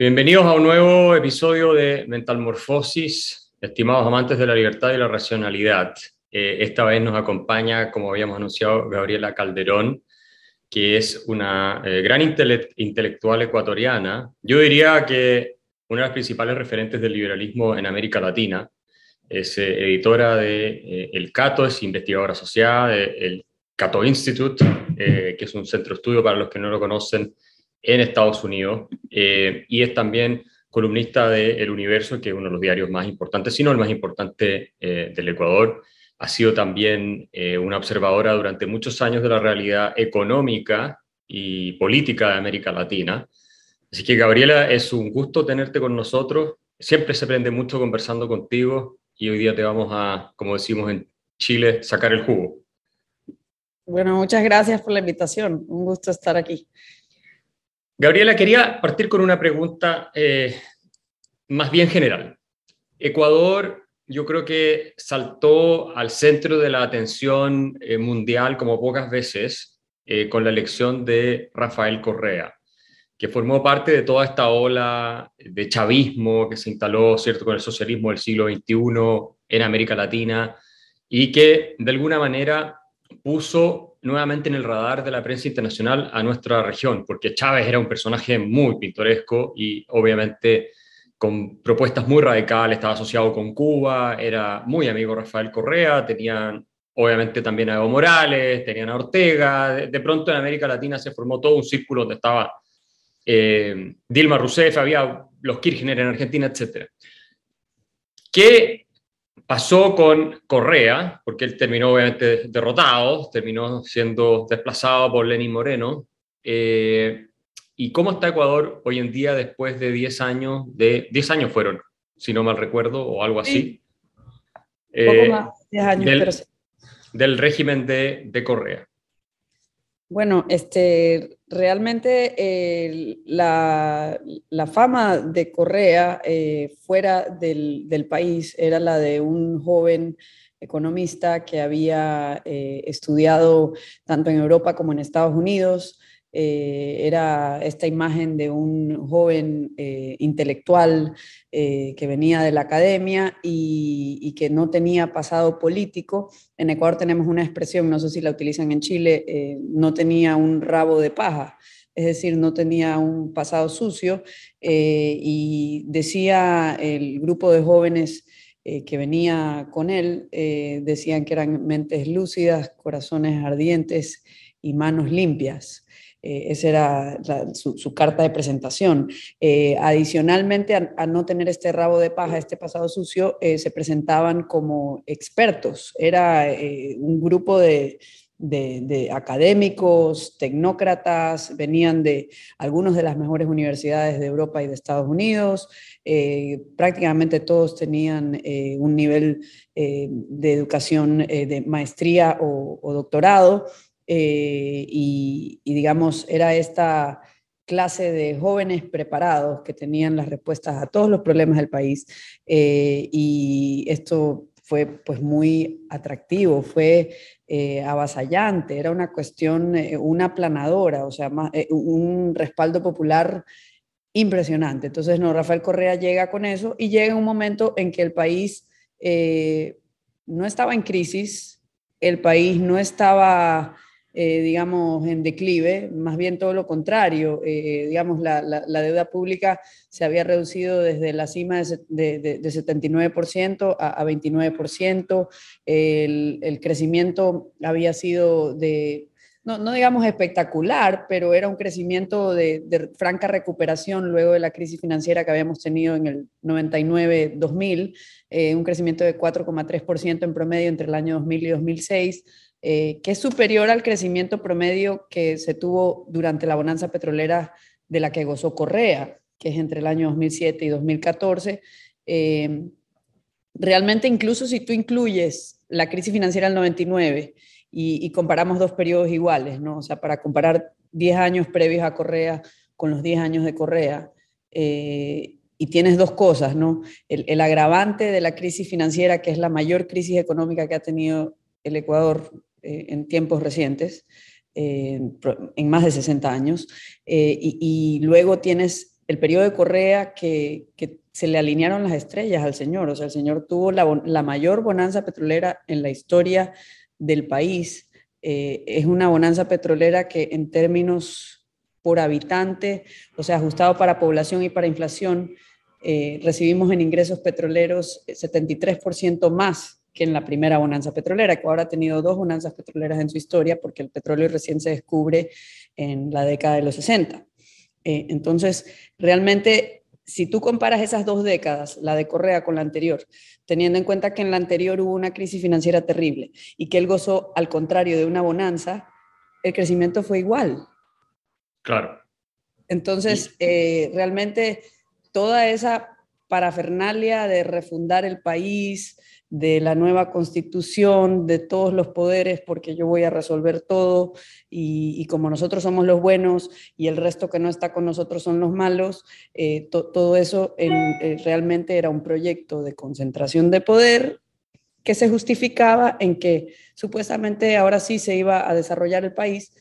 Bienvenidos a un nuevo episodio de Mentalmorfosis, estimados amantes de la libertad y la racionalidad. Eh, esta vez nos acompaña, como habíamos anunciado, Gabriela Calderón, que es una eh, gran intelectual ecuatoriana. Yo diría que una de las principales referentes del liberalismo en América Latina. Es eh, editora de El Cato, es investigadora asociada del Cato Institute, que es un centro de estudio para los que no lo conocen en Estados Unidos eh, y es también columnista de El Universo, que es uno de los diarios más importantes, si no el más importante eh, del Ecuador. Ha sido también eh, una observadora durante muchos años de la realidad económica y política de América Latina. Así que Gabriela, es un gusto tenerte con nosotros. Siempre se aprende mucho conversando contigo y hoy día te vamos a, como decimos en Chile, sacar el jugo. Bueno, muchas gracias por la invitación. Un gusto estar aquí. Gabriela, quería partir con una pregunta eh, más bien general. Ecuador, yo creo que saltó al centro de la atención eh, mundial como pocas veces eh, con la elección de Rafael Correa, que formó parte de toda esta ola de chavismo que se instaló ¿cierto? con el socialismo del siglo XXI en América Latina y que de alguna manera puso nuevamente en el radar de la prensa internacional a nuestra región, porque Chávez era un personaje muy pintoresco y obviamente con propuestas muy radicales, estaba asociado con Cuba, era muy amigo Rafael Correa, tenían obviamente también a Evo Morales, tenían a Ortega, de, pronto en América Latina se formó todo un círculo donde estaba eh, Dilma Rousseff, había los Kirchner en Argentina, etc. ¿Qué Pasó con Correa, porque él terminó obviamente derrotado, terminó siendo desplazado por Lenín Moreno. Eh, ¿Y cómo está Ecuador hoy en día después de 10 años? De 10 años fueron, si no mal recuerdo, o algo así. Un poco eh, más, 10 años, del, pero del régimen de, de Correa. Bueno, este, realmente la, fama de Correa eh, fuera del, país era la de un joven economista que había eh, estudiado tanto en Europa como en Estados Unidos, eh, era esta imagen de un joven eh, intelectual eh, que venía de la academia y, que no tenía pasado político. En Ecuador tenemos una expresión, no sé si la utilizan en Chile, no tenía un rabo de paja, es decir, no tenía un pasado sucio y decía el grupo de jóvenes que venía con él, decían que eran mentes lúcidas, corazones ardientes y manos limpias. Eh, esa era su, carta de presentación. Eh, adicionalmente, a, no tener este rabo de paja, este pasado sucio, eh, se presentaban como expertos. Era un grupo de, académicos, tecnócratas, venían de algunos de las mejores universidades de Europa y de Estados Unidos. prácticamente todos tenían un nivel de educación de maestría o doctorado. Eh, y, digamos, era esta clase de jóvenes preparados que tenían las respuestas a todos los problemas del país eh, y esto fue pues muy atractivo, fue eh, avasallante, era una cuestión, una aplanadora, o sea, un respaldo popular impresionante. Entonces, no, Rafael Correa llega con eso y llega un momento en que el país no estaba en crisis, el país no estaba eh, digamos, en declive, más bien todo lo contrario. Eh, digamos, la, deuda pública se había reducido desde la cima de, de, 79% a, 29%. El, el, crecimiento había sido de, no, no, digamos espectacular, pero era un crecimiento de, franca recuperación luego de la crisis financiera que habíamos tenido en el 99-2000, eh, un crecimiento de 4,3% en promedio entre el año 2000 y 2006 eh, que es superior al crecimiento promedio que se tuvo durante la bonanza petrolera de la que gozó Correa, que es entre el año 2007 y 2014. Eh, realmente, incluso si tú incluyes la crisis financiera del 99 y, comparamos dos periodos iguales, ¿no? O sea, para comparar 10 años previos a Correa con los 10 años de Correa, eh, y tienes dos cosas, ¿no? El, el, agravante de la crisis financiera, que es la mayor crisis económica que ha tenido el Ecuador eh, en tiempos recientes, en más de 60 años, eh, y, luego tienes el periodo de Correa que, se le alinearon las estrellas al señor. O sea, el señor tuvo la, mayor bonanza petrolera en la historia del país. Eh, es una bonanza petrolera que en términos por habitante, o sea, ajustado para población y para inflación, eh, recibimos en ingresos petroleros 73% más que en la primera bonanza petrolera. que ahora ha tenido dos bonanzas petroleras en su historia porque el petróleo recién se descubre en la década de los 60. Eh, entonces, realmente, si tú comparas esas dos décadas, la de Correa con la anterior, teniendo en cuenta que en la anterior hubo una crisis financiera terrible y que él gozó, al contrario, de una bonanza, el crecimiento fue igual. Claro. Entonces, eh, realmente toda esa parafernalia de refundar el país, de la nueva constitución, de todos los poderes, porque yo voy a resolver todo y, como nosotros somos los buenos y el resto que no está con nosotros son los malos, eh, todo eso eh, realmente era un proyecto de concentración de poder que se justificaba en que supuestamente ahora sí se iba a desarrollar el país,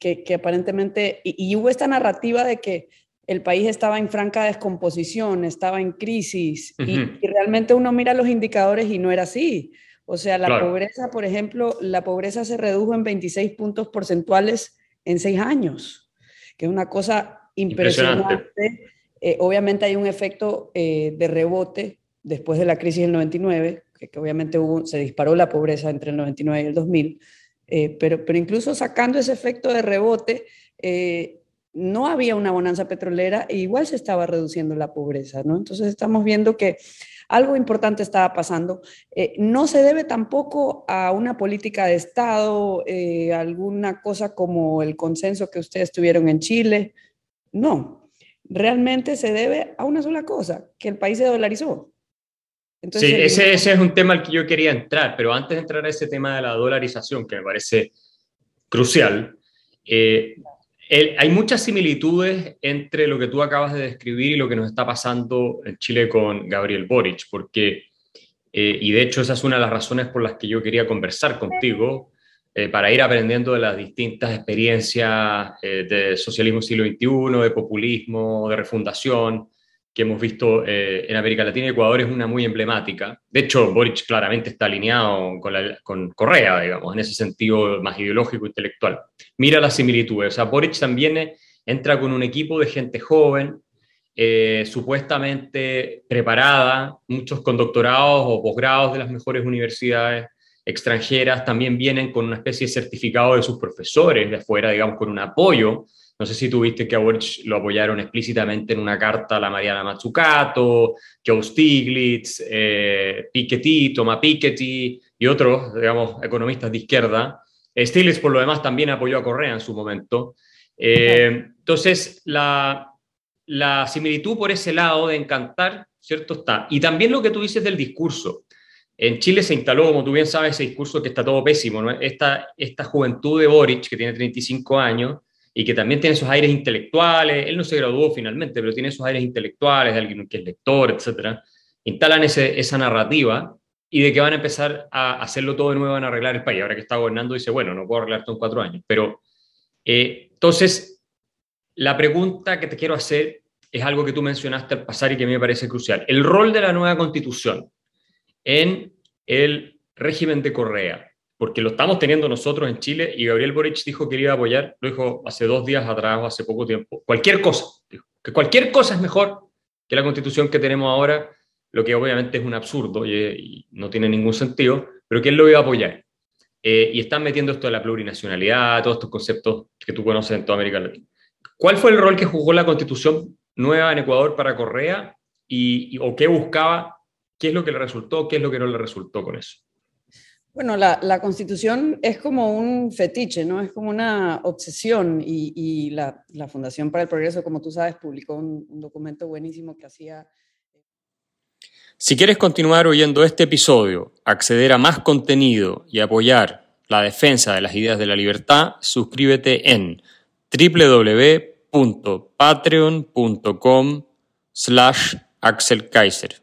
que, aparentemente, y hubo esta narrativa de que el país estaba en franca descomposición, estaba en crisis y, realmente uno mira los indicadores y no era así. O sea, la pobreza, por ejemplo, la pobreza se redujo en 26 puntos porcentuales en seis años, que es una cosa impresionante. Eh, obviamente hay un efecto eh, de rebote después de la crisis del 99, que, obviamente hubo, se disparó la pobreza entre el 99 y el 2000, eh, pero, pero incluso sacando ese efecto de rebote, no había una bonanza petrolera e igual se estaba reduciendo la pobreza, ¿no? Entonces estamos viendo que algo importante estaba pasando. Eh, no se debe tampoco a una política de Estado, eh, alguna cosa como el consenso que ustedes tuvieron en Chile. No, realmente se debe a una sola cosa, que el país se dolarizó. sí, ese, ese, es un tema al que yo quería entrar, pero antes de entrar a ese tema de la dolarización, que me parece crucial, eh, hay muchas similitudes entre lo que tú acabas de describir y lo que nos está pasando en Chile con Gabriel Boric, porque, eh, y de hecho esa es una de las razones por las que yo quería conversar contigo, eh, para ir aprendiendo de las distintas experiencias eh, de socialismo siglo XXI, de populismo, de refundación, que hemos visto eh, en América Latina Ecuador es una muy emblemática. De hecho, Boric claramente está alineado con, con Correa, digamos, en ese sentido más ideológico, intelectual. Mira las similitudes. O sea, Boric también entra con un equipo de gente joven, eh, supuestamente preparada, muchos con doctorados o posgrados de las mejores universidades extranjeras, también vienen con una especie de certificado de sus profesores de afuera, digamos, con un apoyo no sé si tuviste que a Boric lo apoyaron explícitamente en una carta a la Mariana Mazzucato, Joe Stiglitz, eh, Piketty, Thomas Piketty y otros, digamos, economistas de izquierda. Stiglitz, por lo demás, también apoyó a Correa en su momento. Eh, entonces, la, la similitud por ese lado de encantar, ¿cierto? Está. Y también lo que tú dices del discurso. En Chile se instaló, como tú bien sabes, ese discurso que está todo pésimo. ¿no? Esta, esta juventud de Boric, que tiene 35 años, y que también tiene esos aires intelectuales. Él no se graduó finalmente, pero tiene esos aires intelectuales de alguien que es lector, etc. Instalan ese, esa narrativa y de que van a empezar a hacerlo todo de nuevo, van a arreglar el país. Ahora que está gobernando, dice, bueno, no puedo arreglar todo en cuatro años. Pero eh, entonces, la pregunta que te quiero hacer es algo que tú mencionaste al pasar y que a mí me parece crucial. El rol de la nueva constitución en el régimen de Correa porque lo estamos teniendo nosotros en Chile y Gabriel Boric dijo que iba a apoyar, lo dijo hace dos días atrás o hace poco tiempo, cualquier cosa, que cualquier cosa es mejor que la constitución que tenemos ahora, lo que obviamente es un absurdo y, no tiene ningún sentido, pero que él lo iba a apoyar. Eh, y están metiendo esto de la plurinacionalidad, todos estos conceptos que tú conoces en toda América Latina. ¿Cuál fue el rol que jugó la constitución nueva en Ecuador para Correa y, o qué buscaba? ¿Qué es lo que le resultó? ¿Qué es lo que no le resultó con eso? Bueno, la, constitución es como un fetiche, ¿no? Es como una obsesión y, la, Fundación para el Progreso, como tú sabes, publicó un, un documento buenísimo que hacía... Si quieres continuar oyendo este episodio, acceder a más contenido y apoyar la defensa de las ideas de la libertad, suscríbete en www.patreon.com slash Axel Kaiser.